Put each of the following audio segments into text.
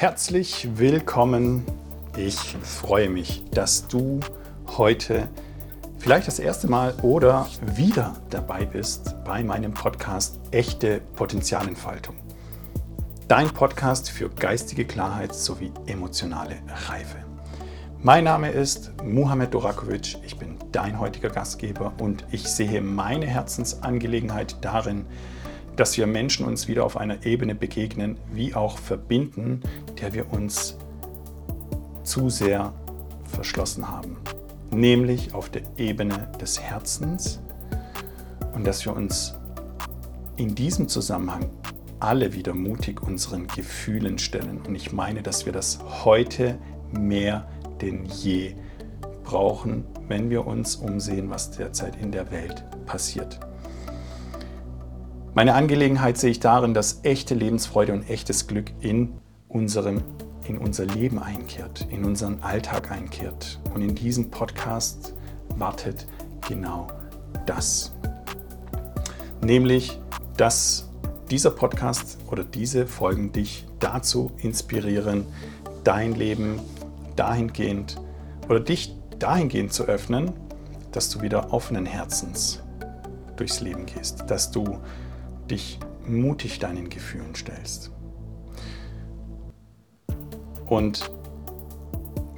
Herzlich willkommen. Ich freue mich, dass du heute vielleicht das erste Mal oder wieder dabei bist bei meinem Podcast Echte Potenzialentfaltung. Dein Podcast für geistige Klarheit sowie emotionale Reife. Mein Name ist Muhammad Dorakovic, ich bin dein heutiger Gastgeber und ich sehe meine Herzensangelegenheit darin, dass wir Menschen uns wieder auf einer Ebene begegnen, wie auch verbinden, der wir uns zu sehr verschlossen haben. Nämlich auf der Ebene des Herzens und dass wir uns in diesem Zusammenhang alle wieder mutig unseren Gefühlen stellen. Und ich meine, dass wir das heute mehr denn je brauchen, wenn wir uns umsehen, was derzeit in der Welt passiert. Meine Angelegenheit sehe ich darin, dass echte Lebensfreude und echtes Glück in unserem in unser Leben einkehrt, in unseren Alltag einkehrt. Und in diesem Podcast wartet genau das. Nämlich, dass dieser Podcast oder diese Folgen dich dazu inspirieren, dein Leben dahingehend oder dich dahingehend zu öffnen, dass du wieder offenen Herzens durchs Leben gehst, dass du dich mutig deinen Gefühlen stellst. Und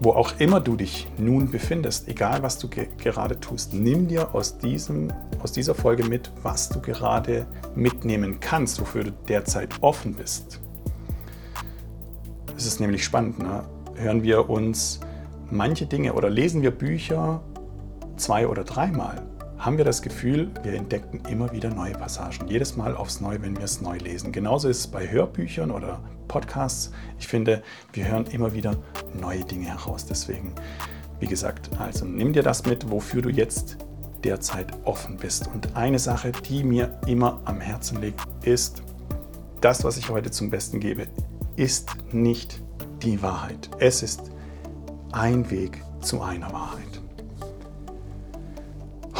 wo auch immer du dich nun befindest, egal was du ge gerade tust, nimm dir aus, diesem, aus dieser Folge mit, was du gerade mitnehmen kannst, wofür du derzeit offen bist. Es ist nämlich spannend, ne? hören wir uns manche Dinge oder lesen wir Bücher zwei oder dreimal haben wir das Gefühl, wir entdecken immer wieder neue Passagen. Jedes Mal aufs Neue, wenn wir es neu lesen. Genauso ist es bei Hörbüchern oder Podcasts. Ich finde, wir hören immer wieder neue Dinge heraus. Deswegen, wie gesagt, also nimm dir das mit, wofür du jetzt derzeit offen bist. Und eine Sache, die mir immer am Herzen liegt, ist, das, was ich heute zum Besten gebe, ist nicht die Wahrheit. Es ist ein Weg zu einer Wahrheit.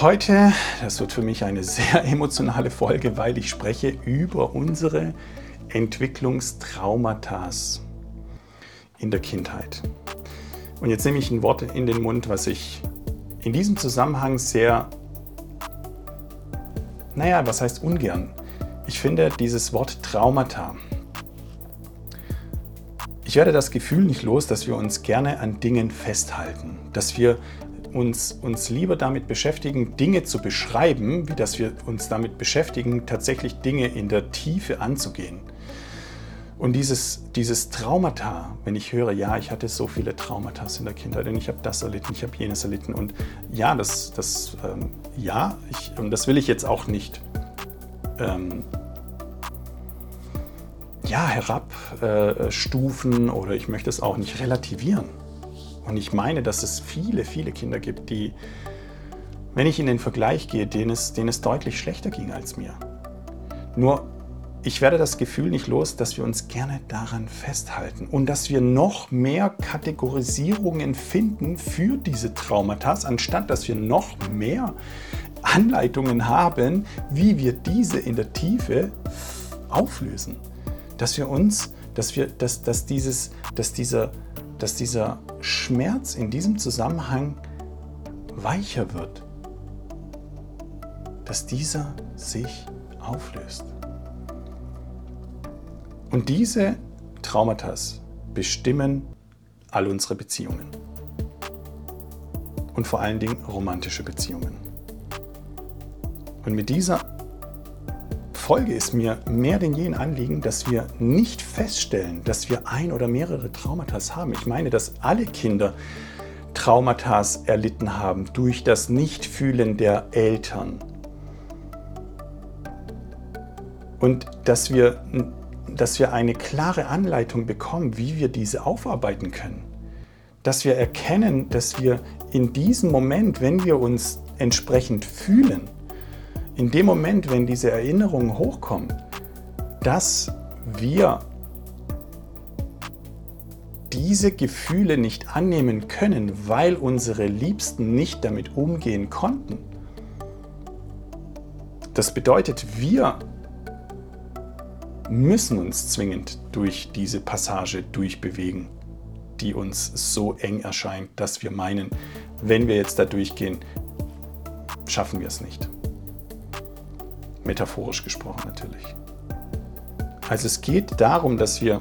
Heute, das wird für mich eine sehr emotionale Folge, weil ich spreche über unsere Entwicklungstraumata in der Kindheit. Und jetzt nehme ich ein Wort in den Mund, was ich in diesem Zusammenhang sehr, naja, was heißt ungern? Ich finde dieses Wort Traumata. Ich werde das Gefühl nicht los, dass wir uns gerne an Dingen festhalten, dass wir uns, uns lieber damit beschäftigen, Dinge zu beschreiben, wie dass wir uns damit beschäftigen, tatsächlich Dinge in der Tiefe anzugehen. Und dieses, dieses Traumata, wenn ich höre, ja, ich hatte so viele Traumata in der Kindheit und ich habe das erlitten, ich habe jenes erlitten und ja, das, das ähm, ja, ich, und das will ich jetzt auch nicht ähm, ja, herabstufen äh, oder ich möchte es auch nicht relativieren. Und ich meine, dass es viele, viele Kinder gibt, die, wenn ich in den Vergleich gehe, denen es, denen es deutlich schlechter ging als mir. Nur ich werde das Gefühl nicht los, dass wir uns gerne daran festhalten und dass wir noch mehr Kategorisierungen finden für diese Traumata, anstatt dass wir noch mehr Anleitungen haben, wie wir diese in der Tiefe auflösen. Dass wir uns, dass wir, dass, dass dieses, dass dieser dass dieser Schmerz in diesem Zusammenhang weicher wird, dass dieser sich auflöst. Und diese Traumata bestimmen all unsere Beziehungen. Und vor allen Dingen romantische Beziehungen. Und mit dieser Folge ist mir mehr denn je ein Anliegen, dass wir nicht feststellen, dass wir ein oder mehrere Traumata haben. Ich meine, dass alle Kinder Traumata erlitten haben durch das Nichtfühlen der Eltern. Und dass wir, dass wir eine klare Anleitung bekommen, wie wir diese aufarbeiten können. Dass wir erkennen, dass wir in diesem Moment, wenn wir uns entsprechend fühlen, in dem Moment, wenn diese Erinnerungen hochkommen, dass wir diese Gefühle nicht annehmen können, weil unsere Liebsten nicht damit umgehen konnten. Das bedeutet, wir, müssen uns zwingend durch diese Passage durchbewegen, die uns so eng erscheint, dass wir meinen, wenn wir jetzt da durchgehen, schaffen wir es nicht. Metaphorisch gesprochen natürlich. Also es geht darum, dass wir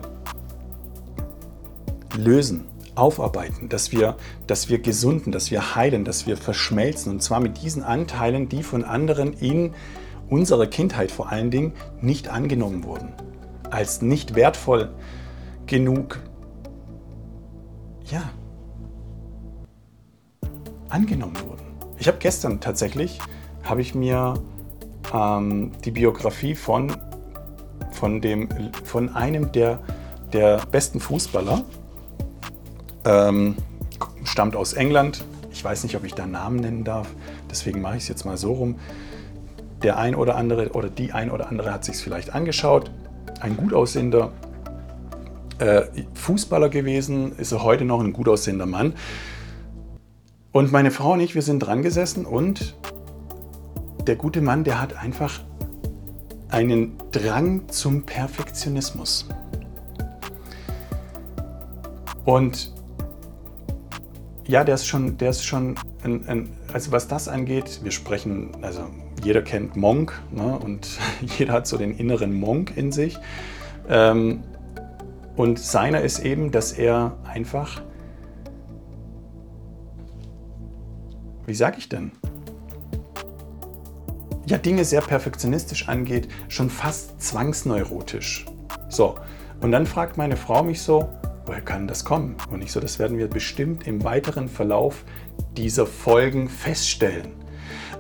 lösen, aufarbeiten, dass wir, dass wir gesunden, dass wir heilen, dass wir verschmelzen. Und zwar mit diesen Anteilen, die von anderen in unserer Kindheit vor allen Dingen nicht angenommen wurden. Als nicht wertvoll genug, ja, angenommen wurden. Ich habe gestern tatsächlich, habe ich mir ähm, die Biografie von, von, dem, von einem der, der besten Fußballer ähm, stammt aus England. Ich weiß nicht, ob ich da Namen nennen darf, deswegen mache ich es jetzt mal so rum. Der ein oder andere oder die ein oder andere hat sich es vielleicht angeschaut. Ein gut aussehender äh, Fußballer gewesen, ist er heute noch ein gut aussehender Mann. Und meine Frau und ich, wir sind dran gesessen und der gute Mann, der hat einfach einen Drang zum Perfektionismus. Und ja, der ist schon, der ist schon ein, ein, also was das angeht, wir sprechen, also jeder kennt Monk ne, und jeder hat so den inneren Monk in sich. Ähm, und seiner ist eben, dass er einfach, wie sage ich denn, ja, Dinge sehr perfektionistisch angeht, schon fast zwangsneurotisch. So, und dann fragt meine Frau mich so, woher kann das kommen? Und ich so, das werden wir bestimmt im weiteren Verlauf dieser Folgen feststellen.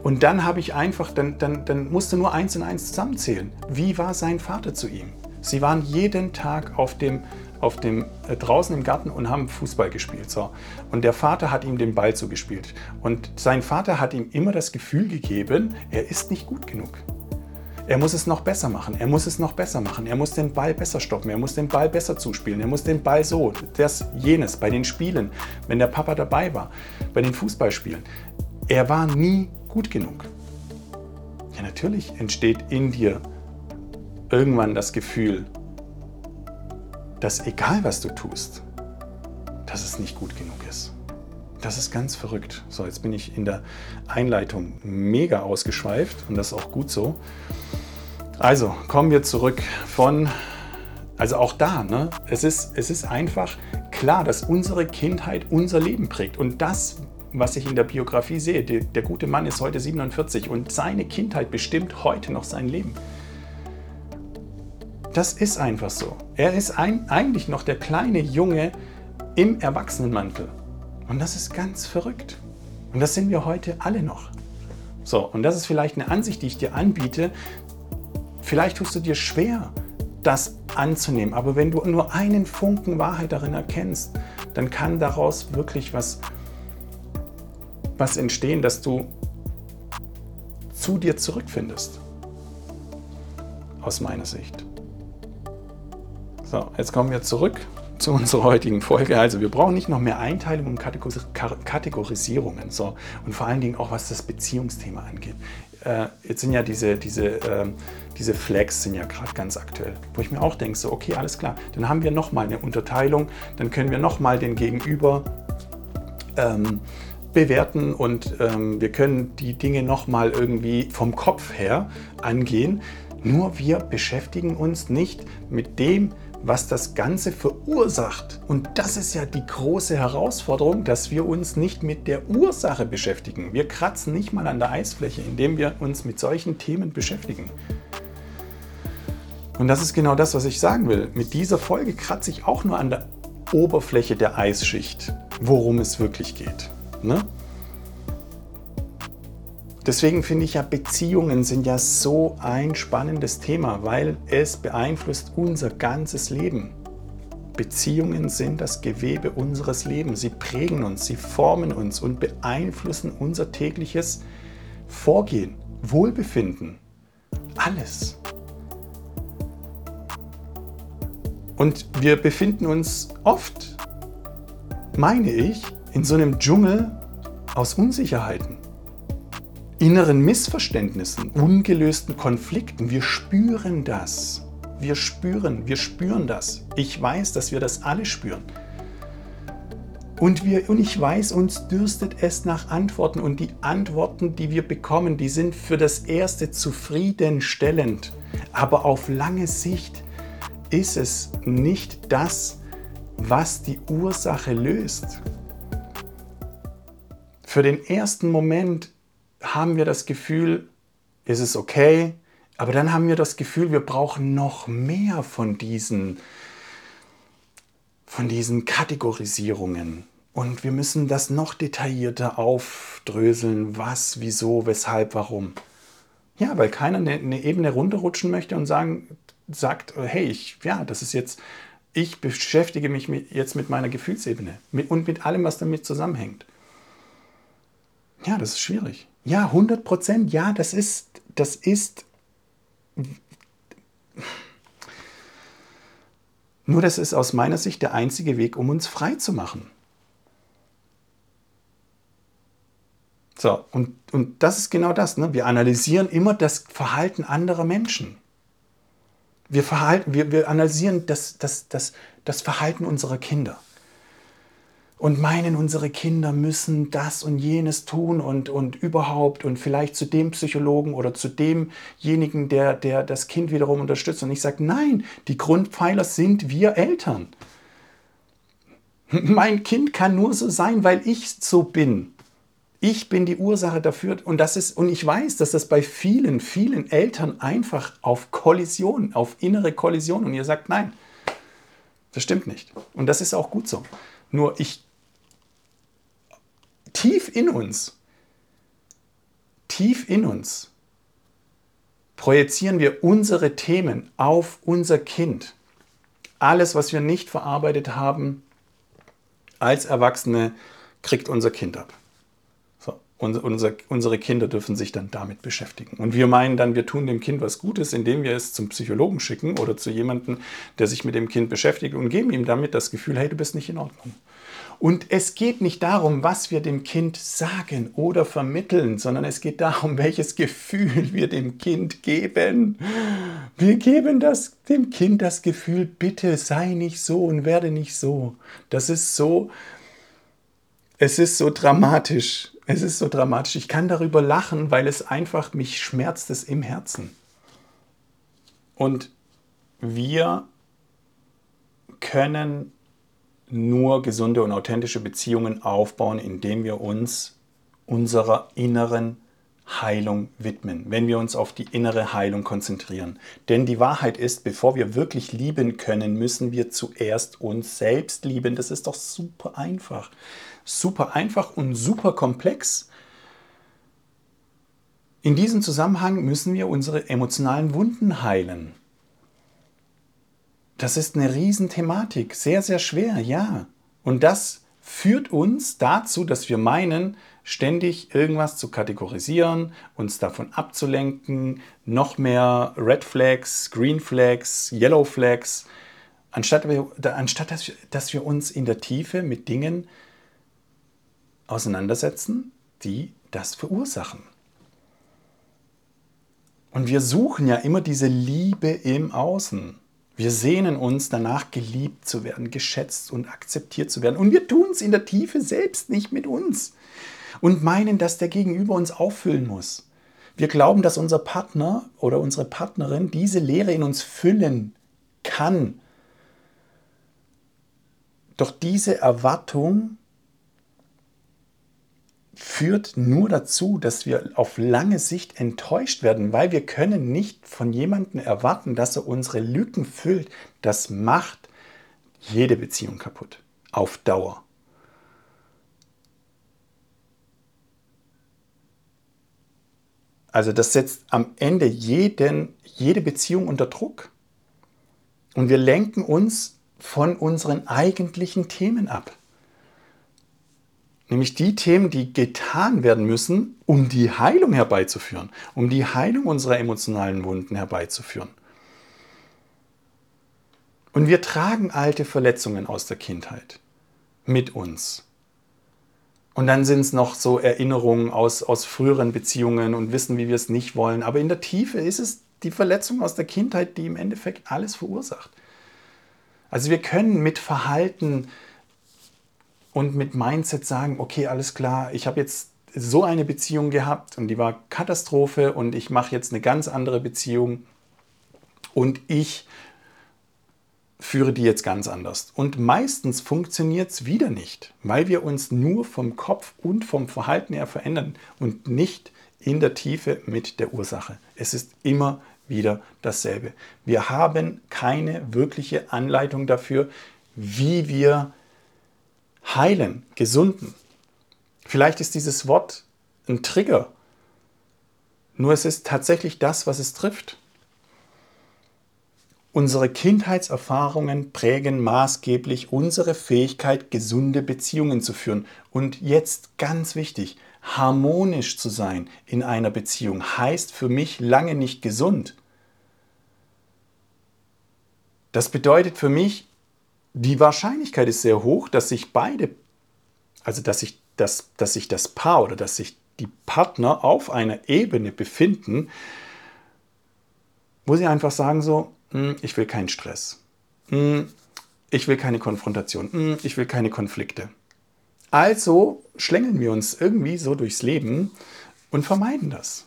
Und dann habe ich einfach, dann, dann, dann musste nur eins und eins zusammenzählen. Wie war sein Vater zu ihm? Sie waren jeden Tag auf dem, auf dem äh, draußen im Garten und haben Fußball gespielt. So. Und der Vater hat ihm den Ball zugespielt. Und sein Vater hat ihm immer das Gefühl gegeben, er ist nicht gut genug. Er muss es noch besser machen, er muss es noch besser machen, er muss den Ball besser stoppen, er muss den Ball besser zuspielen, er muss den Ball so, das, jenes, bei den Spielen, wenn der Papa dabei war, bei den Fußballspielen. Er war nie gut genug. Ja, natürlich entsteht in dir irgendwann das Gefühl, dass egal was du tust, dass es nicht gut genug ist. Das ist ganz verrückt. So, jetzt bin ich in der Einleitung mega ausgeschweift und das ist auch gut so. Also kommen wir zurück von, also auch da, ne? es, ist, es ist einfach klar, dass unsere Kindheit unser Leben prägt. Und das, was ich in der Biografie sehe, der, der gute Mann ist heute 47 und seine Kindheit bestimmt heute noch sein Leben. Das ist einfach so. Er ist ein, eigentlich noch der kleine Junge im Erwachsenenmantel. Und das ist ganz verrückt. Und das sind wir heute alle noch. So, und das ist vielleicht eine Ansicht, die ich dir anbiete, Vielleicht tust du dir schwer, das anzunehmen, aber wenn du nur einen Funken Wahrheit darin erkennst, dann kann daraus wirklich was, was entstehen, dass du zu dir zurückfindest. Aus meiner Sicht. So, jetzt kommen wir zurück zu unserer heutigen Folge. Also wir brauchen nicht noch mehr Einteilungen und Kategorisierungen. So. Und vor allen Dingen auch, was das Beziehungsthema angeht. Äh, jetzt sind ja diese, diese, äh, diese Flags sind ja gerade ganz aktuell, wo ich mir auch denke, so okay, alles klar, dann haben wir nochmal eine Unterteilung, dann können wir nochmal den Gegenüber ähm, bewerten und ähm, wir können die Dinge nochmal irgendwie vom Kopf her angehen. Nur wir beschäftigen uns nicht mit dem, was das Ganze verursacht. Und das ist ja die große Herausforderung, dass wir uns nicht mit der Ursache beschäftigen. Wir kratzen nicht mal an der Eisfläche, indem wir uns mit solchen Themen beschäftigen. Und das ist genau das, was ich sagen will. Mit dieser Folge kratze ich auch nur an der Oberfläche der Eisschicht, worum es wirklich geht. Ne? Deswegen finde ich ja, Beziehungen sind ja so ein spannendes Thema, weil es beeinflusst unser ganzes Leben. Beziehungen sind das Gewebe unseres Lebens. Sie prägen uns, sie formen uns und beeinflussen unser tägliches Vorgehen, Wohlbefinden, alles. Und wir befinden uns oft, meine ich, in so einem Dschungel aus Unsicherheiten inneren Missverständnissen, ungelösten Konflikten. Wir spüren das. Wir spüren, wir spüren das. Ich weiß, dass wir das alle spüren. Und, wir, und ich weiß, uns dürstet es nach Antworten. Und die Antworten, die wir bekommen, die sind für das Erste zufriedenstellend. Aber auf lange Sicht ist es nicht das, was die Ursache löst. Für den ersten Moment haben wir das Gefühl, ist es okay, aber dann haben wir das Gefühl, wir brauchen noch mehr von diesen, von diesen Kategorisierungen. Und wir müssen das noch detaillierter aufdröseln, was, wieso, weshalb, warum. Ja, weil keiner eine, eine Ebene runterrutschen möchte und sagen, sagt, hey, ich, ja, das ist jetzt, ich beschäftige mich mit, jetzt mit meiner Gefühlsebene mit, und mit allem, was damit zusammenhängt. Ja, das ist schwierig. Ja, 100 Prozent, ja, das ist, das ist nur das ist aus meiner Sicht der einzige Weg, um uns frei zu machen. So, und, und das ist genau das. Ne? Wir analysieren immer das Verhalten anderer Menschen. Wir, verhalten, wir, wir analysieren das, das, das, das Verhalten unserer Kinder und meinen, unsere Kinder müssen das und jenes tun und, und überhaupt und vielleicht zu dem Psychologen oder zu demjenigen, der, der das Kind wiederum unterstützt. Und ich sage, nein, die Grundpfeiler sind wir Eltern. Mein Kind kann nur so sein, weil ich so bin. Ich bin die Ursache dafür und das ist und ich weiß, dass das bei vielen, vielen Eltern einfach auf Kollision, auf innere Kollision und ihr sagt nein. Das stimmt nicht und das ist auch gut so. Nur ich tief in uns, tief in uns projizieren wir unsere Themen auf unser Kind. Alles, was wir nicht verarbeitet haben als Erwachsene, kriegt unser Kind ab. So, unser, unsere Kinder dürfen sich dann damit beschäftigen. Und wir meinen dann, wir tun dem Kind was Gutes, indem wir es zum Psychologen schicken oder zu jemandem, der sich mit dem Kind beschäftigt und geben ihm damit das Gefühl, hey, du bist nicht in Ordnung. Und es geht nicht darum, was wir dem Kind sagen oder vermitteln, sondern es geht darum, welches Gefühl wir dem Kind geben. Wir geben das, dem Kind das Gefühl, bitte sei nicht so und werde nicht so. Das ist so, es ist so dramatisch. Es ist so dramatisch. Ich kann darüber lachen, weil es einfach mich schmerzt es im Herzen. Und wir können nur gesunde und authentische Beziehungen aufbauen, indem wir uns unserer inneren Heilung widmen, wenn wir uns auf die innere Heilung konzentrieren. Denn die Wahrheit ist, bevor wir wirklich lieben können, müssen wir zuerst uns selbst lieben. Das ist doch super einfach. Super einfach und super komplex. In diesem Zusammenhang müssen wir unsere emotionalen Wunden heilen. Das ist eine Riesenthematik, sehr, sehr schwer, ja. Und das führt uns dazu, dass wir meinen, ständig irgendwas zu kategorisieren, uns davon abzulenken, noch mehr Red Flags, Green Flags, Yellow Flags, anstatt, anstatt dass, wir, dass wir uns in der Tiefe mit Dingen auseinandersetzen, die das verursachen. Und wir suchen ja immer diese Liebe im Außen. Wir sehnen uns danach, geliebt zu werden, geschätzt und akzeptiert zu werden. Und wir tun es in der Tiefe selbst nicht mit uns und meinen, dass der Gegenüber uns auffüllen muss. Wir glauben, dass unser Partner oder unsere Partnerin diese Leere in uns füllen kann. Doch diese Erwartung führt nur dazu, dass wir auf lange Sicht enttäuscht werden, weil wir können nicht von jemandem erwarten, dass er unsere Lücken füllt. Das macht jede Beziehung kaputt. Auf Dauer. Also das setzt am Ende jeden, jede Beziehung unter Druck. Und wir lenken uns von unseren eigentlichen Themen ab. Nämlich die Themen, die getan werden müssen, um die Heilung herbeizuführen, um die Heilung unserer emotionalen Wunden herbeizuführen. Und wir tragen alte Verletzungen aus der Kindheit mit uns. Und dann sind es noch so Erinnerungen aus, aus früheren Beziehungen und wissen, wie wir es nicht wollen. Aber in der Tiefe ist es die Verletzung aus der Kindheit, die im Endeffekt alles verursacht. Also wir können mit Verhalten und mit Mindset sagen, okay, alles klar, ich habe jetzt so eine Beziehung gehabt und die war Katastrophe und ich mache jetzt eine ganz andere Beziehung und ich führe die jetzt ganz anders. Und meistens funktioniert es wieder nicht, weil wir uns nur vom Kopf und vom Verhalten her verändern und nicht in der Tiefe mit der Ursache. Es ist immer wieder dasselbe. Wir haben keine wirkliche Anleitung dafür, wie wir heilen, gesunden. Vielleicht ist dieses Wort ein Trigger, nur es ist tatsächlich das, was es trifft. Unsere Kindheitserfahrungen prägen maßgeblich unsere Fähigkeit, gesunde Beziehungen zu führen. Und jetzt ganz wichtig, harmonisch zu sein in einer Beziehung heißt für mich lange nicht gesund. Das bedeutet für mich, die Wahrscheinlichkeit ist sehr hoch, dass sich beide, also dass sich das, dass sich das Paar oder dass sich die Partner auf einer Ebene befinden, wo sie einfach sagen so, hm, ich will keinen Stress. Hm, ich will keine Konfrontation. Hm, ich will keine Konflikte. Also schlängeln wir uns irgendwie so durchs Leben und vermeiden das.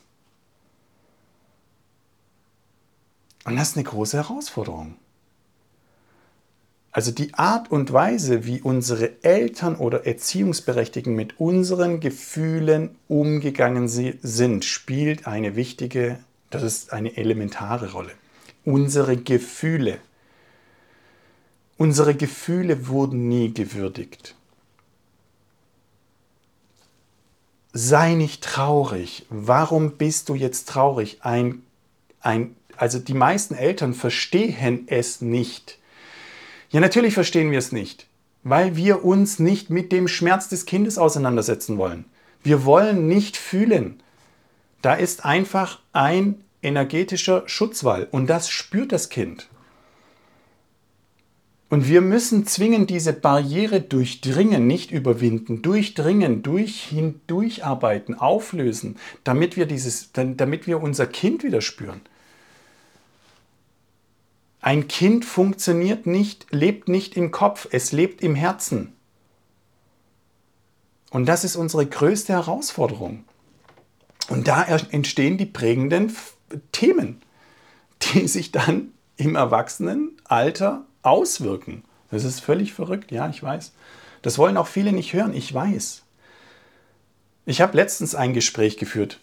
Und das ist eine große Herausforderung. Also die Art und Weise, wie unsere Eltern oder Erziehungsberechtigten mit unseren Gefühlen umgegangen sind, spielt eine wichtige, das ist eine elementare Rolle unsere Gefühle. Unsere Gefühle wurden nie gewürdigt. Sei nicht traurig. Warum bist du jetzt traurig? Ein, ein, also die meisten Eltern verstehen es nicht. Ja, natürlich verstehen wir es nicht, weil wir uns nicht mit dem Schmerz des Kindes auseinandersetzen wollen. Wir wollen nicht fühlen. Da ist einfach ein energetischer Schutzwall und das spürt das Kind. Und wir müssen zwingend diese Barriere durchdringen, nicht überwinden, durchdringen, durch, hindurcharbeiten, auflösen, damit wir, dieses, damit wir unser Kind wieder spüren. Ein Kind funktioniert nicht, lebt nicht im Kopf, es lebt im Herzen. Und das ist unsere größte Herausforderung. Und da entstehen die prägenden Themen, die sich dann im Erwachsenenalter auswirken. Das ist völlig verrückt, ja, ich weiß. Das wollen auch viele nicht hören, ich weiß. Ich habe letztens ein Gespräch geführt.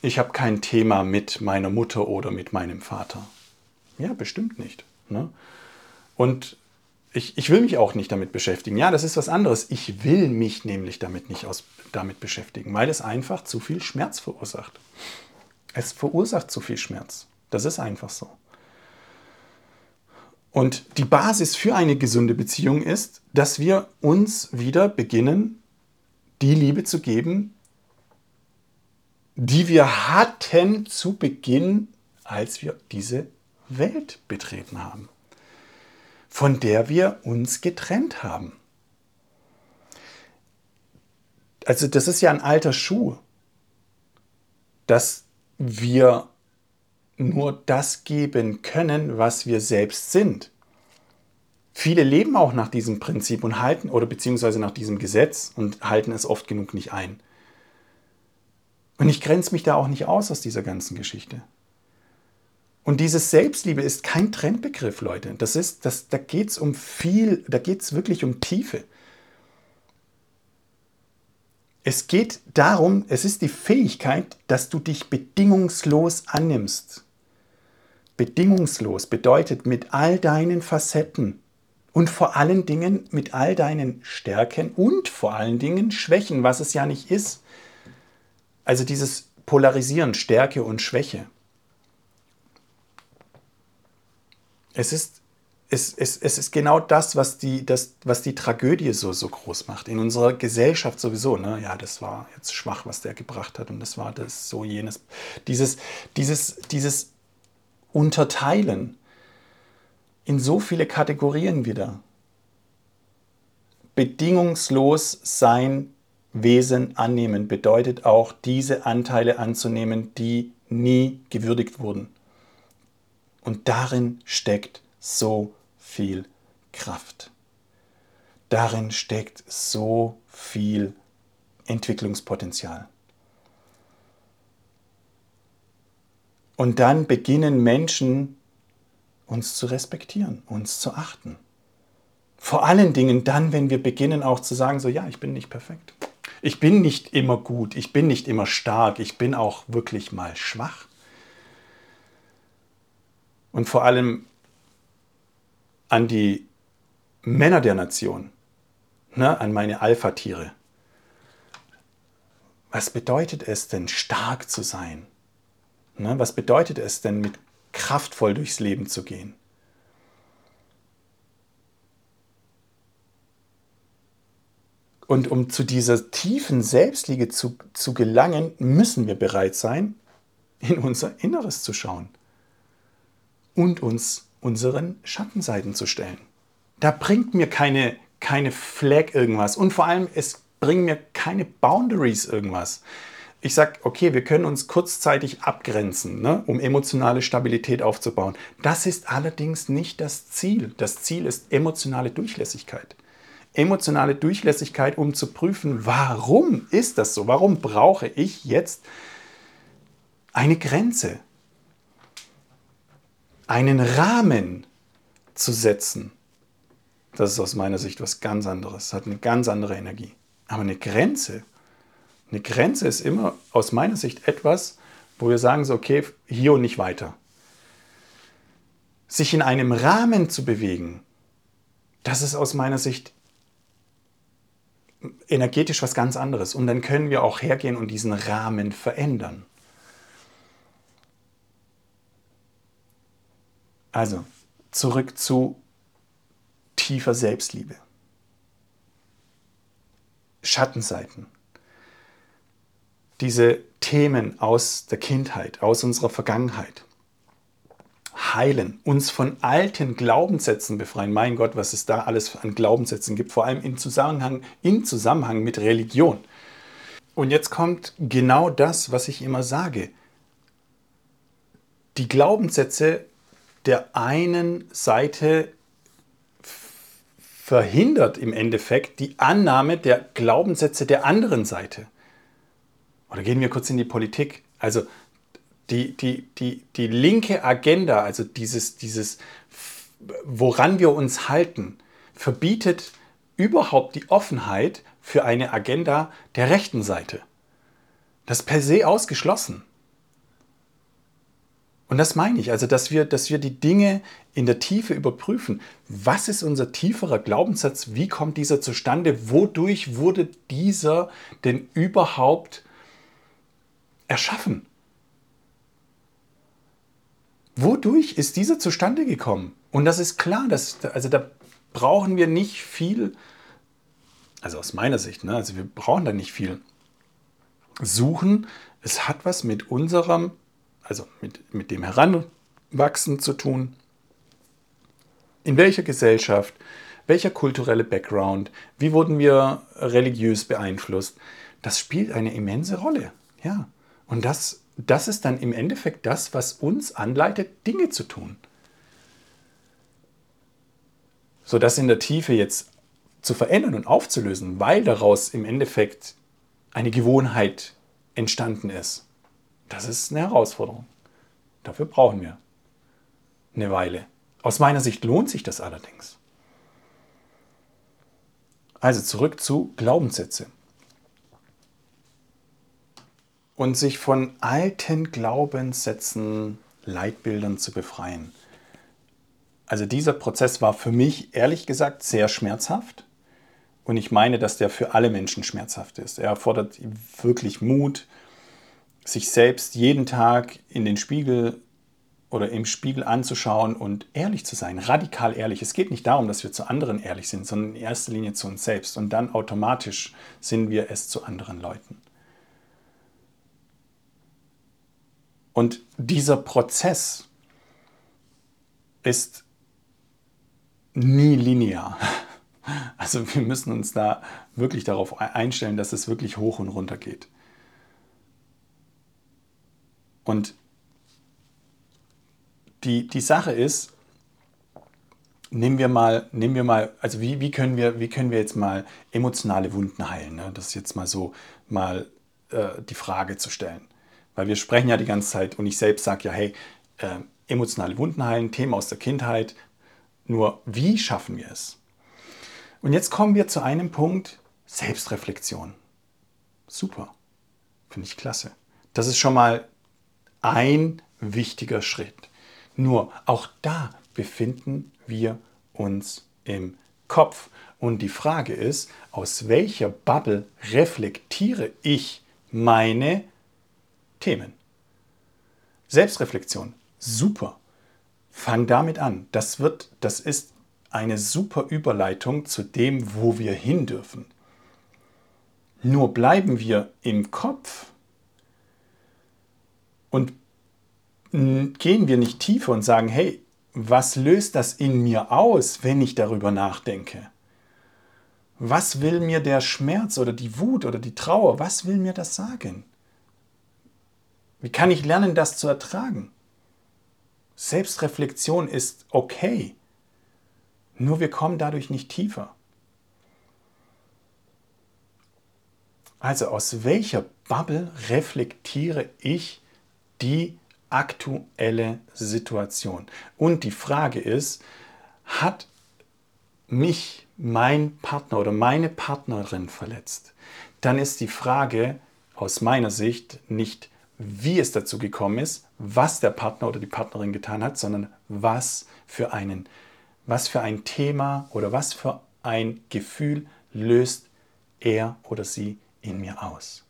Ich habe kein Thema mit meiner Mutter oder mit meinem Vater. Ja, bestimmt nicht. Ne? Und ich, ich will mich auch nicht damit beschäftigen. Ja, das ist was anderes. Ich will mich nämlich damit nicht aus, damit beschäftigen, weil es einfach zu viel Schmerz verursacht. Es verursacht zu viel Schmerz. Das ist einfach so. Und die Basis für eine gesunde Beziehung ist, dass wir uns wieder beginnen, die Liebe zu geben, die wir hatten zu Beginn, als wir diese Welt betreten haben, von der wir uns getrennt haben. Also das ist ja ein alter Schuh, dass wir nur das geben können, was wir selbst sind. Viele leben auch nach diesem Prinzip und halten oder beziehungsweise nach diesem Gesetz und halten es oft genug nicht ein. Und ich grenze mich da auch nicht aus aus dieser ganzen Geschichte. Und dieses Selbstliebe ist kein Trendbegriff, Leute. Das ist, das, da geht es um viel, da geht es wirklich um Tiefe. Es geht darum, es ist die Fähigkeit, dass du dich bedingungslos annimmst. Bedingungslos bedeutet mit all deinen Facetten und vor allen Dingen mit all deinen Stärken und vor allen Dingen Schwächen, was es ja nicht ist. Also dieses Polarisieren, Stärke und Schwäche. Es ist es, es, es ist genau das was, die, das, was die Tragödie so, so groß macht. In unserer Gesellschaft sowieso. Ne? Ja, das war jetzt schwach, was der gebracht hat und das war das, so jenes. Dieses, dieses, dieses Unterteilen in so viele Kategorien wieder. Bedingungslos sein Wesen annehmen bedeutet auch, diese Anteile anzunehmen, die nie gewürdigt wurden. Und darin steckt so viel Kraft. Darin steckt so viel Entwicklungspotenzial. Und dann beginnen Menschen uns zu respektieren, uns zu achten. Vor allen Dingen dann, wenn wir beginnen auch zu sagen, so ja, ich bin nicht perfekt. Ich bin nicht immer gut, ich bin nicht immer stark, ich bin auch wirklich mal schwach. Und vor allem an die Männer der Nation, ne, an meine Alpha-Tiere. Was bedeutet es denn, stark zu sein? Ne, was bedeutet es denn, mit kraftvoll durchs Leben zu gehen? Und um zu dieser tiefen Selbstliebe zu, zu gelangen, müssen wir bereit sein, in unser Inneres zu schauen und uns unseren Schattenseiten zu stellen. Da bringt mir keine, keine Flag irgendwas und vor allem, es bringt mir keine Boundaries irgendwas. Ich sage, okay, wir können uns kurzzeitig abgrenzen, ne, um emotionale Stabilität aufzubauen. Das ist allerdings nicht das Ziel. Das Ziel ist emotionale Durchlässigkeit emotionale Durchlässigkeit, um zu prüfen, warum ist das so? Warum brauche ich jetzt eine Grenze, einen Rahmen zu setzen? Das ist aus meiner Sicht was ganz anderes, hat eine ganz andere Energie. Aber eine Grenze, eine Grenze ist immer aus meiner Sicht etwas, wo wir sagen so, okay, hier und nicht weiter. Sich in einem Rahmen zu bewegen, das ist aus meiner Sicht energetisch was ganz anderes. Und dann können wir auch hergehen und diesen Rahmen verändern. Also, zurück zu tiefer Selbstliebe. Schattenseiten. Diese Themen aus der Kindheit, aus unserer Vergangenheit heilen, uns von alten Glaubenssätzen befreien. Mein Gott, was es da alles an Glaubenssätzen gibt, vor allem im Zusammenhang, im Zusammenhang mit Religion. Und jetzt kommt genau das, was ich immer sage. Die Glaubenssätze der einen Seite verhindert im Endeffekt die Annahme der Glaubenssätze der anderen Seite. Oder gehen wir kurz in die Politik. Also die, die, die, die linke Agenda, also dieses, dieses, woran wir uns halten, verbietet überhaupt die Offenheit für eine Agenda der rechten Seite. Das ist per se ausgeschlossen. Und das meine ich, also dass wir, dass wir die Dinge in der Tiefe überprüfen. Was ist unser tieferer Glaubenssatz? Wie kommt dieser zustande? Wodurch wurde dieser denn überhaupt erschaffen? Wodurch ist dieser zustande gekommen? Und das ist klar, dass, also da brauchen wir nicht viel, also aus meiner Sicht, ne, also wir brauchen da nicht viel suchen. Es hat was mit unserem, also mit, mit dem Heranwachsen zu tun. In welcher Gesellschaft, welcher kulturelle Background, wie wurden wir religiös beeinflusst? Das spielt eine immense Rolle. Ja. Und das das ist dann im Endeffekt das, was uns anleitet, Dinge zu tun. So das in der Tiefe jetzt zu verändern und aufzulösen, weil daraus im Endeffekt eine Gewohnheit entstanden ist. Das ist eine Herausforderung. Dafür brauchen wir eine Weile. Aus meiner Sicht lohnt sich das allerdings. Also zurück zu Glaubenssätze und sich von alten Glaubenssätzen, Leitbildern zu befreien. Also dieser Prozess war für mich ehrlich gesagt sehr schmerzhaft. Und ich meine, dass der für alle Menschen schmerzhaft ist. Er erfordert wirklich Mut, sich selbst jeden Tag in den Spiegel oder im Spiegel anzuschauen und ehrlich zu sein, radikal ehrlich. Es geht nicht darum, dass wir zu anderen ehrlich sind, sondern in erster Linie zu uns selbst. Und dann automatisch sind wir es zu anderen Leuten. Und dieser Prozess ist nie linear. Also wir müssen uns da wirklich darauf einstellen, dass es wirklich hoch und runter geht. Und die, die Sache ist, nehmen wir mal, nehmen wir mal, also wie, wie, können, wir, wie können wir jetzt mal emotionale Wunden heilen? Ne? Das ist jetzt mal so mal äh, die Frage zu stellen. Weil wir sprechen ja die ganze Zeit und ich selbst sage ja, hey, äh, emotionale Wunden heilen, Thema aus der Kindheit. Nur wie schaffen wir es? Und jetzt kommen wir zu einem Punkt, Selbstreflexion. Super. Finde ich klasse. Das ist schon mal ein wichtiger Schritt. Nur auch da befinden wir uns im Kopf. Und die Frage ist, aus welcher Bubble reflektiere ich meine Themen? Selbstreflexion, super. Fang damit an. Das wird, das ist eine super Überleitung zu dem, wo wir hin dürfen. Nur bleiben wir im Kopf und gehen wir nicht tiefer und sagen, hey, was löst das in mir aus, wenn ich darüber nachdenke? Was will mir der Schmerz oder die Wut oder die Trauer, was will mir das sagen? Wie kann ich lernen, das zu ertragen? Selbstreflexion ist okay, nur wir kommen dadurch nicht tiefer. Also aus welcher Bubble reflektiere ich die aktuelle Situation? Und die Frage ist, hat mich mein Partner oder meine Partnerin verletzt? Dann ist die Frage aus meiner Sicht nicht, wie es dazu gekommen ist, was der Partner oder die Partnerin getan hat, sondern was für einen, was für ein Thema oder was für ein Gefühl löst er oder sie in mir aus.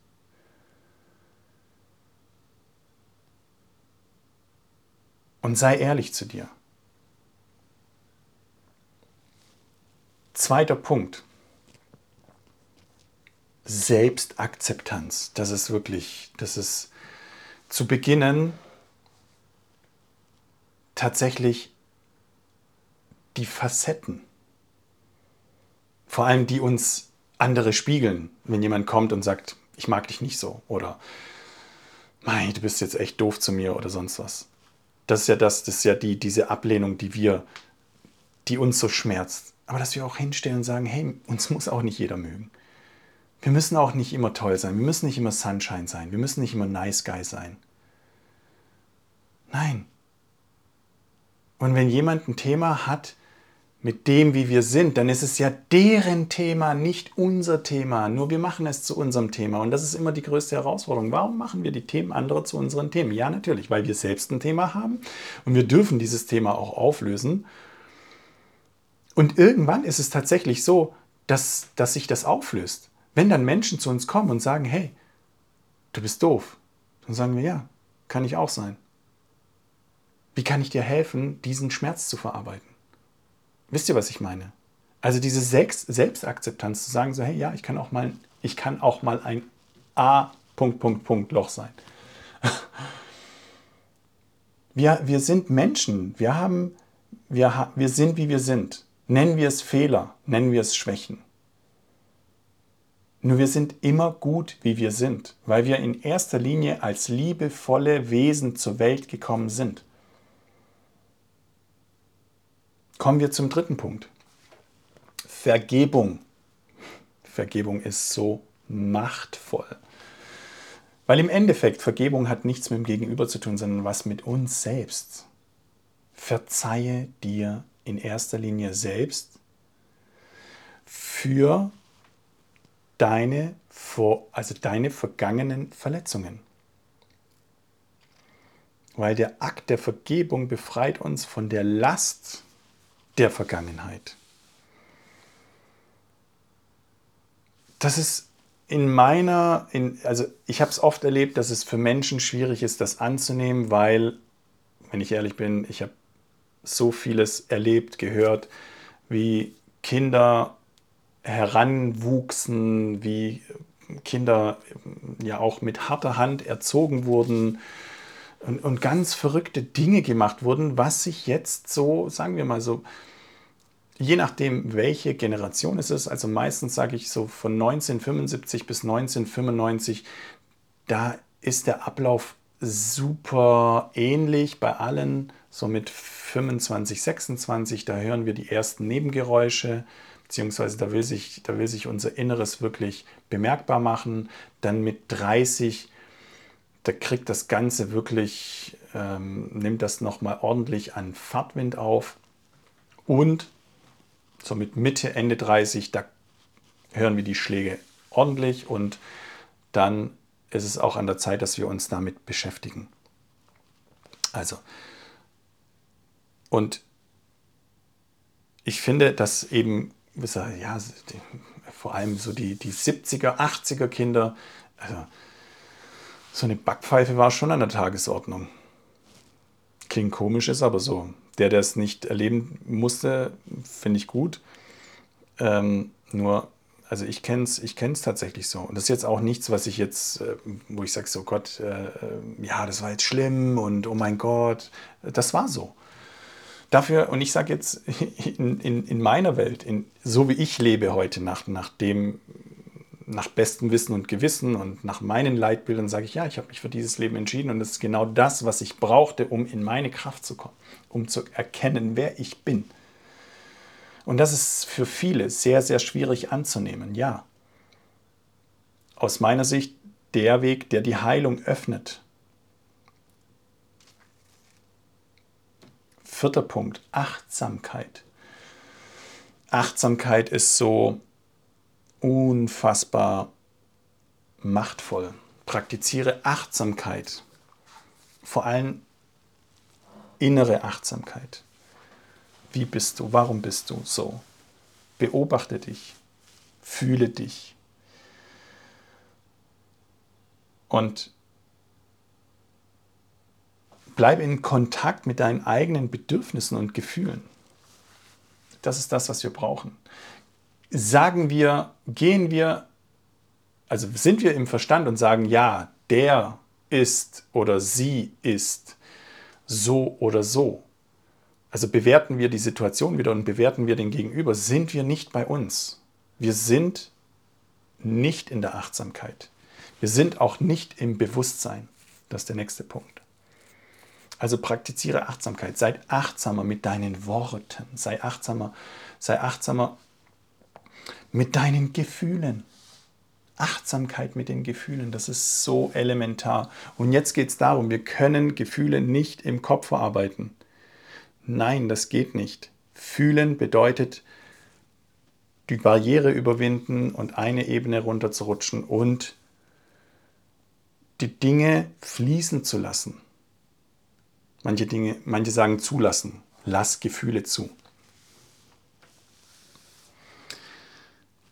Und sei ehrlich zu dir. Zweiter Punkt. Selbstakzeptanz. Das ist wirklich, das ist zu beginnen, tatsächlich die Facetten, vor allem die uns andere spiegeln, wenn jemand kommt und sagt, ich mag dich nicht so oder du bist jetzt echt doof zu mir oder sonst was. Das ist ja das, das ist ja die, diese Ablehnung, die wir, die uns so schmerzt. Aber dass wir auch hinstellen und sagen, hey, uns muss auch nicht jeder mögen. Wir müssen auch nicht immer toll sein, wir müssen nicht immer Sunshine sein, wir müssen nicht immer Nice Guy sein. Nein. Und wenn jemand ein Thema hat, mit dem, wie wir sind, dann ist es ja deren Thema, nicht unser Thema. Nur wir machen es zu unserem Thema. Und das ist immer die größte Herausforderung. Warum machen wir die Themen anderer zu unseren Themen? Ja, natürlich, weil wir selbst ein Thema haben und wir dürfen dieses Thema auch auflösen. Und irgendwann ist es tatsächlich so, dass, dass sich das auflöst. Wenn dann Menschen zu uns kommen und sagen, hey, du bist doof, dann sagen wir, ja, kann ich auch sein. Wie kann ich dir helfen, diesen Schmerz zu verarbeiten? Wisst ihr, was ich meine? Also diese Selbstakzeptanz zu sagen, so, hey, ja, ich kann auch mal, ich kann auch mal ein A. Punkt, Punkt, Punkt Loch sein. Wir, wir sind Menschen. Wir, haben, wir, wir sind, wie wir sind. Nennen wir es Fehler, nennen wir es Schwächen. Nur wir sind immer gut, wie wir sind, weil wir in erster Linie als liebevolle Wesen zur Welt gekommen sind. Kommen wir zum dritten Punkt. Vergebung. Vergebung ist so machtvoll. Weil im Endeffekt Vergebung hat nichts mit dem Gegenüber zu tun, sondern was mit uns selbst. Verzeihe dir in erster Linie selbst für deine, also deine vergangenen Verletzungen. Weil der Akt der Vergebung befreit uns von der Last der Vergangenheit. Das ist in meiner, in, also ich habe es oft erlebt, dass es für Menschen schwierig ist, das anzunehmen, weil, wenn ich ehrlich bin, ich habe so vieles erlebt, gehört, wie Kinder heranwuchsen, wie Kinder ja auch mit harter Hand erzogen wurden, und, und ganz verrückte Dinge gemacht wurden, was sich jetzt so, sagen wir mal so, je nachdem, welche Generation es ist, also meistens sage ich so von 1975 bis 1995, da ist der Ablauf super ähnlich bei allen, so mit 25, 26, da hören wir die ersten Nebengeräusche, beziehungsweise da will sich, da will sich unser Inneres wirklich bemerkbar machen. Dann mit 30, da kriegt das Ganze wirklich, ähm, nimmt das nochmal ordentlich an Fahrtwind auf. Und so mit Mitte, Ende 30, da hören wir die Schläge ordentlich und dann ist es auch an der Zeit, dass wir uns damit beschäftigen. Also, und ich finde, dass eben, ja, vor allem so die, die 70er, 80er Kinder, also so eine Backpfeife war schon an der Tagesordnung. Klingt komisch, ist aber so. Der, der es nicht erleben musste, finde ich gut. Ähm, nur also ich kenne es ich kenn's tatsächlich so. Und das ist jetzt auch nichts, was ich jetzt, äh, wo ich sage, so Gott, äh, äh, ja, das war jetzt schlimm und oh mein Gott, das war so. Dafür, und ich sage jetzt in, in, in, meiner Welt, in, so wie ich lebe heute, nach, nach dem, nach bestem Wissen und Gewissen und nach meinen Leitbildern, sage ich, ja, ich habe mich für dieses Leben entschieden und das ist genau das, was ich brauchte, um in meine Kraft zu kommen, um zu erkennen, wer ich bin. Und das ist für viele sehr, sehr schwierig anzunehmen, ja. Aus meiner Sicht der Weg, der die Heilung öffnet. Vierter Punkt, Achtsamkeit. Achtsamkeit ist so unfassbar machtvoll. Praktiziere Achtsamkeit, vor allem innere Achtsamkeit. Wie bist du? Warum bist du so? Beobachte dich. Fühle dich. Und bleibe in Kontakt mit deinen eigenen Bedürfnissen und Gefühlen. Das ist das, was wir brauchen. Sagen wir, gehen wir, also sind wir im Verstand und sagen, ja, der ist oder sie ist so oder so also bewerten wir die Situation wieder und bewerten wir den Gegenüber, sind wir nicht bei uns. Wir sind nicht in der Achtsamkeit. Wir sind auch nicht im Bewusstsein. Das ist der nächste Punkt. Also praktiziere Achtsamkeit. Sei achtsamer mit deinen Worten. Sei achtsamer, sei achtsamer mit deinen Gefühlen. Achtsamkeit mit den Gefühlen, das ist so elementar. Und jetzt geht es darum, wir können Gefühle nicht im Kopf verarbeiten. Nein, das geht nicht. Fühlen bedeutet die Barriere überwinden und eine Ebene runterzurutschen und die Dinge fließen zu lassen. Manche Dinge, manche sagen zulassen. Lass Gefühle zu.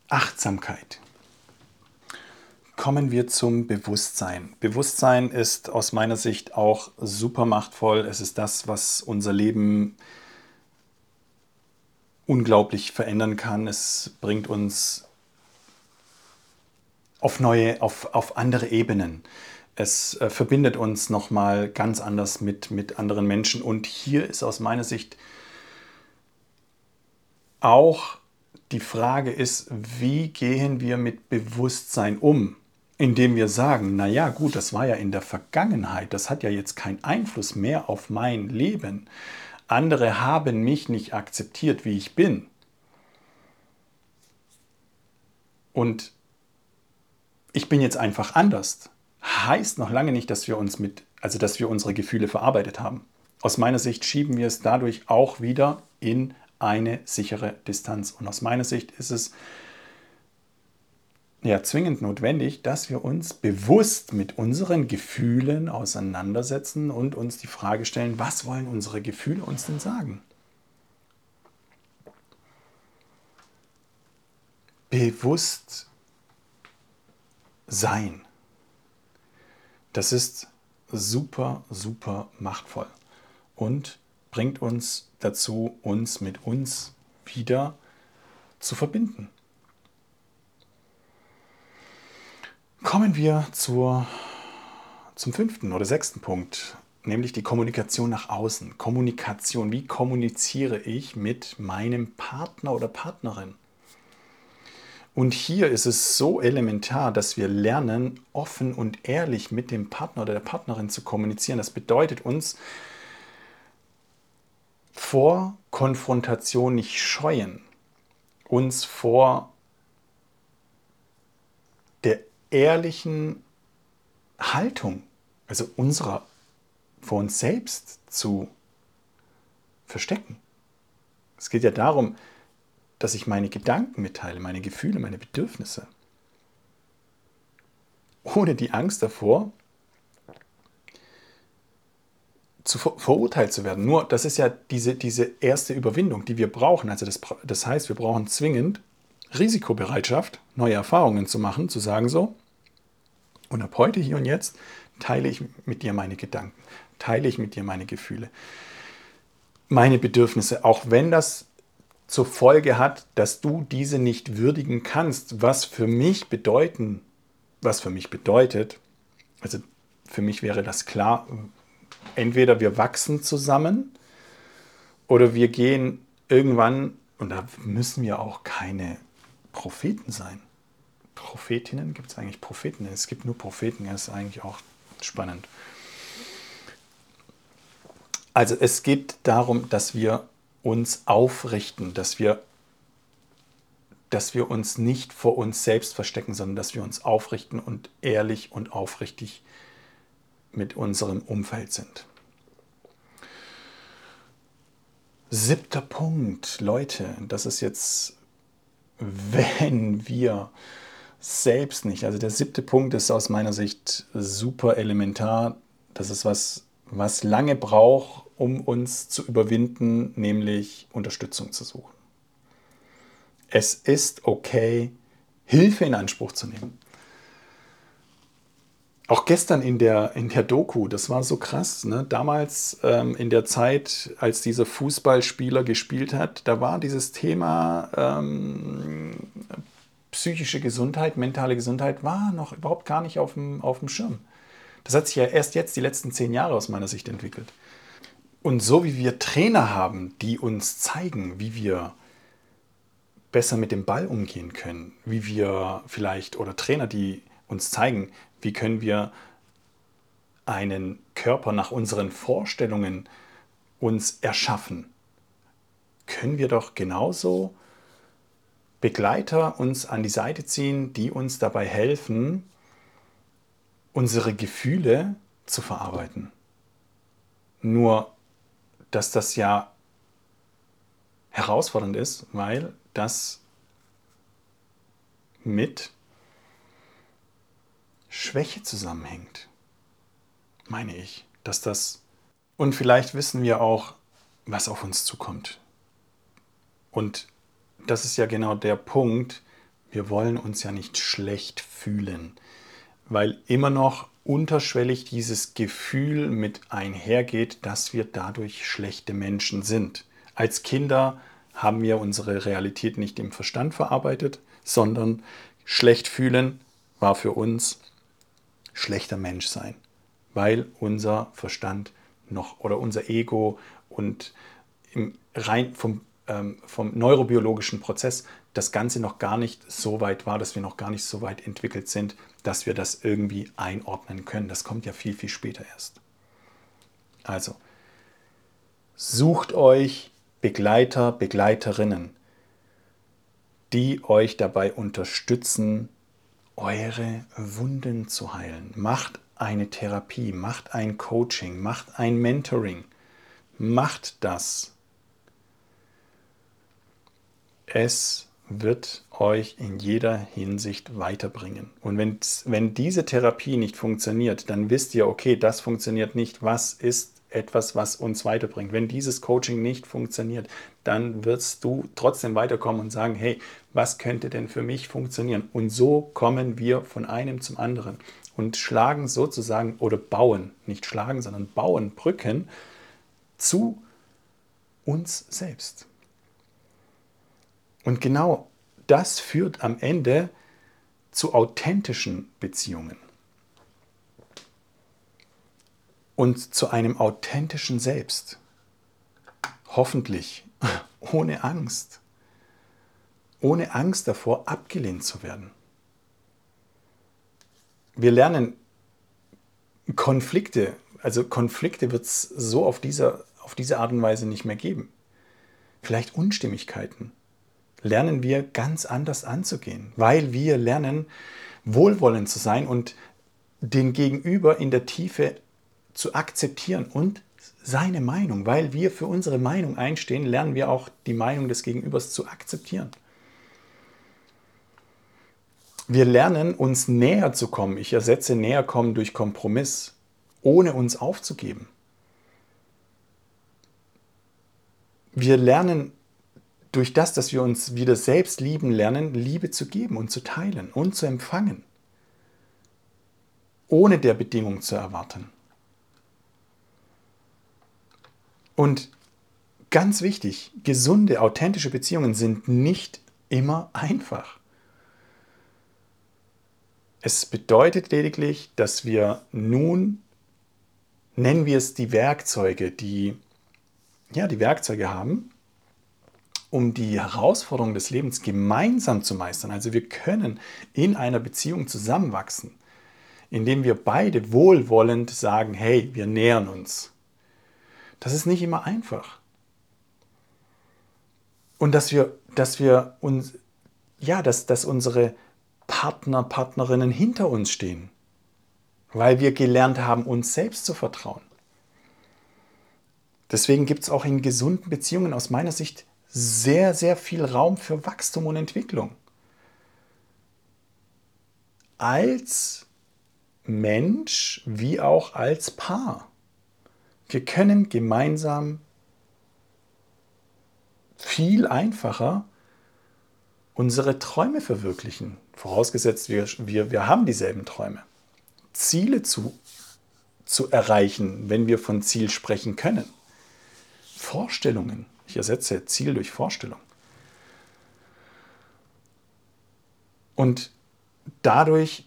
Achtsamkeit kommen wir zum Bewusstsein. Bewusstsein ist aus meiner Sicht auch super machtvoll. Es ist das, was unser Leben unglaublich verändern kann. Es bringt uns auf neue, auf, auf andere Ebenen. Es äh, verbindet uns nochmal ganz anders mit, mit anderen Menschen. Und hier ist aus meiner Sicht auch die Frage ist, wie gehen wir mit Bewusstsein um? indem wir sagen, na ja, gut, das war ja in der Vergangenheit, das hat ja jetzt keinen Einfluss mehr auf mein Leben. Andere haben mich nicht akzeptiert, wie ich bin. Und ich bin jetzt einfach anders. Heißt noch lange nicht, dass wir uns mit, also dass wir unsere Gefühle verarbeitet haben. Aus meiner Sicht schieben wir es dadurch auch wieder in eine sichere Distanz. Und aus meiner Sicht ist es ja zwingend notwendig, dass wir uns bewusst mit unseren Gefühlen auseinandersetzen und uns die Frage stellen, was wollen unsere Gefühle uns denn sagen? Bewusst sein. Das ist super, super machtvoll und bringt uns dazu, uns mit uns wieder zu verbinden. Kommen wir zur, zum fünften oder sechsten Punkt, nämlich die Kommunikation nach außen. Kommunikation, wie kommuniziere ich mit meinem Partner oder Partnerin? Und hier ist es so elementar, dass wir lernen, offen und ehrlich mit dem Partner oder der Partnerin zu kommunizieren. Das bedeutet uns, vor Konfrontation nicht scheuen, uns vor der ehrlichen Haltung, also unserer vor uns selbst zu verstecken. Es geht ja darum, dass ich meine Gedanken mitteile, meine Gefühle, meine Bedürfnisse. Ohne die Angst davor, zu ver verurteilt zu werden. Nur, das ist ja diese, diese erste Überwindung, die wir brauchen. Also das, das heißt, wir brauchen zwingend Risikobereitschaft, neue Erfahrungen zu machen, zu sagen so, und ab heute, hier und jetzt, teile ich mit dir meine Gedanken, teile ich mit dir meine Gefühle, meine Bedürfnisse, auch wenn das zur Folge hat, dass du diese nicht würdigen kannst, was für mich bedeuten, was für mich bedeutet, also für mich wäre das klar, entweder wir wachsen zusammen oder wir gehen irgendwann, und da müssen wir auch keine Propheten sein. Prophetinnen? Gibt es eigentlich Propheten? Es gibt nur Propheten, das ist eigentlich auch spannend. Also es geht darum, dass wir uns aufrichten, dass wir, dass wir uns nicht vor uns selbst verstecken, sondern dass wir uns aufrichten und ehrlich und aufrichtig mit unserem Umfeld sind. Siebter Punkt, Leute, das ist jetzt, wenn wir selbst nicht, also der siebte Punkt ist aus meiner Sicht super elementar. Das ist was, was lange braucht, um uns zu überwinden, nämlich Unterstützung zu suchen. Es ist okay, Hilfe in Anspruch zu nehmen. Auch gestern in der, in der Doku, das war so krass. Ne? Damals ähm, in der Zeit, als dieser Fußballspieler gespielt hat, da war dieses Thema ähm, psychische Gesundheit, mentale Gesundheit, war noch überhaupt gar nicht auf dem, auf dem Schirm. Das hat sich ja erst jetzt die letzten zehn Jahre aus meiner Sicht entwickelt. Und so wie wir Trainer haben, die uns zeigen, wie wir besser mit dem Ball umgehen können, wie wir vielleicht, oder Trainer, die uns zeigen, wie können wir einen Körper nach unseren Vorstellungen uns erschaffen, können wir doch genauso Begleiter uns an die Seite ziehen, die uns dabei helfen, unsere Gefühle zu verarbeiten. Nur, dass das ja herausfordernd ist, weil das mit Schwäche zusammenhängt. Meine ich, dass das... Und vielleicht wissen wir auch, was auf uns zukommt. Und das ist ja genau der Punkt, wir wollen uns ja nicht schlecht fühlen, weil immer noch unterschwellig dieses Gefühl mit einhergeht, dass wir dadurch schlechte Menschen sind. Als Kinder haben wir unsere Realität nicht im Verstand verarbeitet, sondern schlecht fühlen war für uns schlechter Mensch sein, weil unser Verstand noch oder unser Ego und im rein vom ähm, vom neurobiologischen Prozess das Ganze noch gar nicht so weit war, dass wir noch gar nicht so weit entwickelt sind, dass wir das irgendwie einordnen können. Das kommt ja viel, viel später erst. Also, sucht euch Begleiter, Begleiterinnen, die euch dabei unterstützen, eure Wunden zu heilen. Macht eine Therapie, macht ein Coaching, macht ein Mentoring. Macht das es wird euch in jeder Hinsicht weiterbringen. Und wenn, diese Therapie nicht funktioniert, dann wisst ihr, okay, das funktioniert nicht. Was ist etwas, was uns weiterbringt? Wenn dieses Coaching nicht funktioniert, dann wirst du trotzdem weiterkommen und sagen, hey, was könnte denn für mich funktionieren? Und so kommen wir von einem zum anderen und schlagen sozusagen oder bauen, nicht schlagen, sondern bauen Brücken zu uns selbst. Und genau das führt am Ende zu authentischen Beziehungen und zu einem authentischen Selbst. Hoffentlich ohne Angst. Ohne Angst davor, abgelehnt zu werden. Wir lernen Konflikte, also Konflikte wird es so auf dieser auf diese Art und Weise nicht mehr geben. Vielleicht Unstimmigkeiten. Lernen wir ganz anders anzugehen, weil wir lernen, wohlwollend zu sein und den Gegenüber in der Tiefe zu akzeptieren und seine Meinung, weil wir für unsere Meinung einstehen, lernen wir auch die Meinung des Gegenübers zu akzeptieren. Wir lernen uns näher zu kommen. Ich ersetze näher kommen durch Kompromiss, ohne uns aufzugeben. Wir lernen durch das, dass wir uns wieder selbst lieben lernen, Liebe zu geben und zu teilen und zu empfangen, ohne der Bedingung zu erwarten. Und ganz wichtig, gesunde, authentische Beziehungen sind nicht immer einfach. Es bedeutet lediglich, dass wir nun, nennen wir es die Werkzeuge, die, ja, die Werkzeuge haben, um die Herausforderungen des Lebens gemeinsam zu meistern. Also wir können in einer Beziehung zusammenwachsen, indem wir beide wohlwollend sagen, hey, wir nähern uns. Das ist nicht immer einfach. Und dass wir, dass wir uns, ja, dass, dass unsere Partner, Partnerinnen hinter uns stehen, weil wir gelernt haben, uns selbst zu vertrauen. Deswegen gibt es auch in gesunden Beziehungen aus meiner Sicht sehr, sehr viel Raum für Wachstum und Entwicklung. Als Mensch wie auch als Paar. Wir können gemeinsam viel einfacher unsere Träume verwirklichen. Vorausgesetzt, wir, wir, wir haben dieselben Träume. Ziele zu, zu erreichen, wenn wir von Ziel sprechen können. Vorstellungen. Ich ersetze Ziel durch Vorstellung. Und dadurch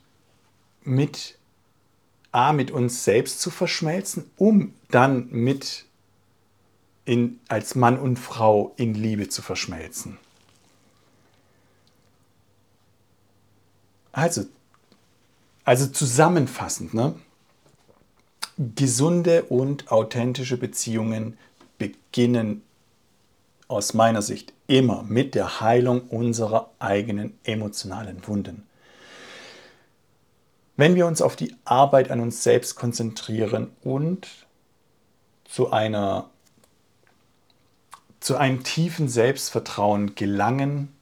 mit A, mit uns selbst zu verschmelzen, um dann mit in, als Mann und Frau in Liebe zu verschmelzen. Also, also zusammenfassend, ne? gesunde und authentische Beziehungen beginnen aus meiner Sicht immer mit der Heilung unserer eigenen emotionalen Wunden. Wenn wir uns auf die Arbeit an uns selbst konzentrieren und zu einer zu einem tiefen Selbstvertrauen gelangen,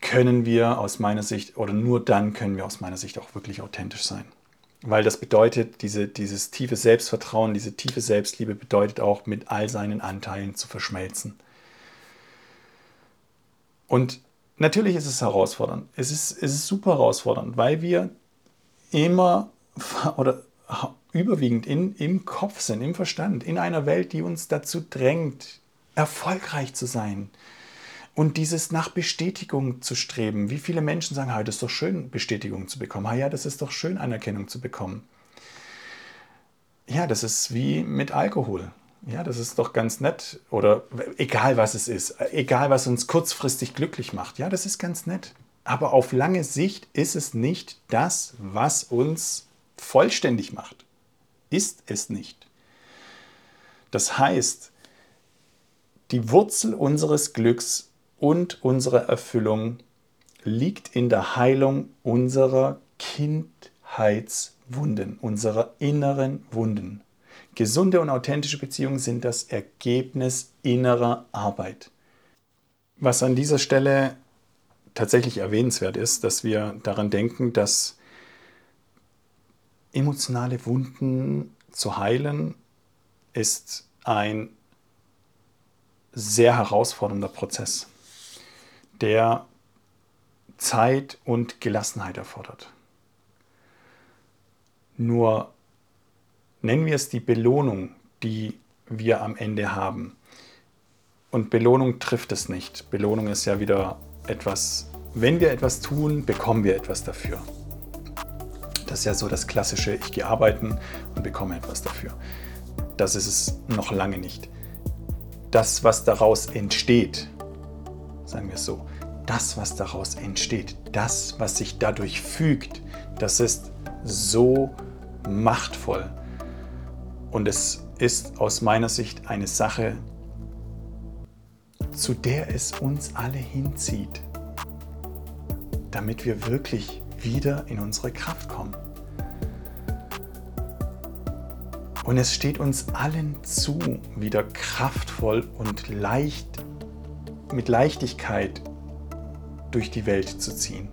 können wir aus meiner Sicht oder nur dann können wir aus meiner Sicht auch wirklich authentisch sein. Weil das bedeutet, diese, dieses tiefe Selbstvertrauen, diese tiefe Selbstliebe bedeutet auch, mit all seinen Anteilen zu verschmelzen. Und natürlich ist es herausfordernd. Es ist, es ist super herausfordernd, weil wir immer oder überwiegend in, im Kopf sind, im Verstand, in einer Welt, die uns dazu drängt, erfolgreich zu sein, und dieses nach Bestätigung zu streben. Wie viele Menschen sagen, hey, das ist doch schön, Bestätigung zu bekommen. Ah, ja, das ist doch schön, Anerkennung zu bekommen. Ja, das ist wie mit Alkohol. Ja, das ist doch ganz nett. Oder egal was es ist, egal was uns kurzfristig glücklich macht. Ja, das ist ganz nett. Aber auf lange Sicht ist es nicht das, was uns vollständig macht. Ist es nicht. Das heißt, die Wurzel unseres Glücks und unsere Erfüllung liegt in der Heilung unserer Kindheitswunden, unserer inneren Wunden. Gesunde und authentische Beziehungen sind das Ergebnis innerer Arbeit. Was an dieser Stelle tatsächlich erwähnenswert ist, dass wir daran denken, dass emotionale Wunden zu heilen ist ein sehr herausfordernder Prozess der Zeit und Gelassenheit erfordert. Nur nennen wir es die Belohnung, die wir am Ende haben. Und Belohnung trifft es nicht. Belohnung ist ja wieder etwas, wenn wir etwas tun, bekommen wir etwas dafür. Das ist ja so das klassische, ich gehe arbeiten und bekomme etwas dafür. Das ist es noch lange nicht. Das, was daraus entsteht, sagen wir es so, das, was daraus entsteht, das, was sich dadurch fügt, das ist so machtvoll. Und es ist aus meiner Sicht eine Sache, zu der es uns alle hinzieht, damit wir wirklich wieder in unsere Kraft kommen. Und es steht uns allen zu, wieder kraftvoll und leicht, mit Leichtigkeit durch die Welt zu ziehen.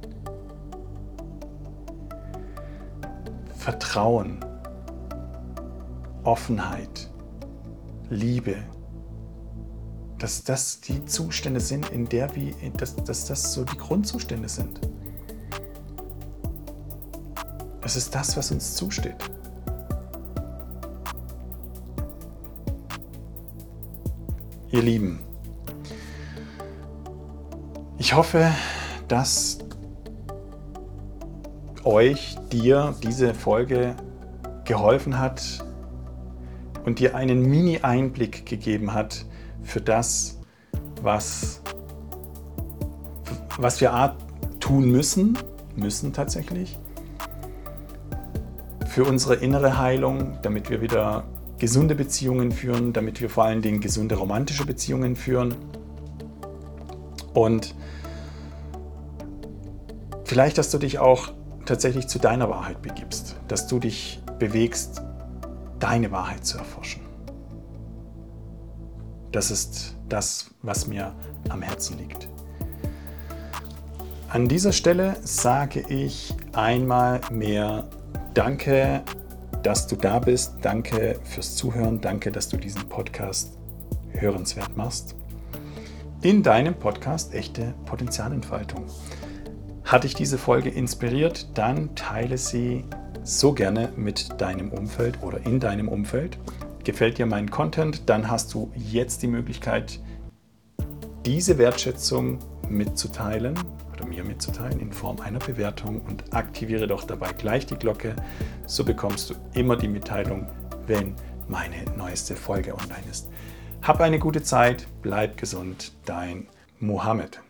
Vertrauen, Offenheit, Liebe, dass das die Zustände sind, in der wir, dass, dass das so die Grundzustände sind. Es ist das, was uns zusteht. Ihr Lieben, ich hoffe, dass euch, dir diese Folge geholfen hat und dir einen Mini-Einblick gegeben hat für das, was, was wir tun müssen, müssen tatsächlich, für unsere innere Heilung, damit wir wieder gesunde Beziehungen führen, damit wir vor allen Dingen gesunde romantische Beziehungen führen. Und vielleicht, dass du dich auch tatsächlich zu deiner Wahrheit begibst, dass du dich bewegst, deine Wahrheit zu erforschen. Das ist das, was mir am Herzen liegt. An dieser Stelle sage ich einmal mehr Danke dass du da bist. Danke fürs Zuhören. Danke, dass du diesen Podcast hörenswert machst. In deinem Podcast Echte Potenzialentfaltung. Hat dich diese Folge inspiriert, dann teile sie so gerne mit deinem Umfeld oder in deinem Umfeld. Gefällt dir mein Content, dann hast du jetzt die Möglichkeit, diese Wertschätzung mitzuteilen oder mir mitzuteilen in Form einer Bewertung und aktiviere doch dabei gleich die Glocke. So bekommst du immer die Mitteilung, wenn meine neueste Folge online ist. Hab eine gute Zeit, bleib gesund, dein Mohammed.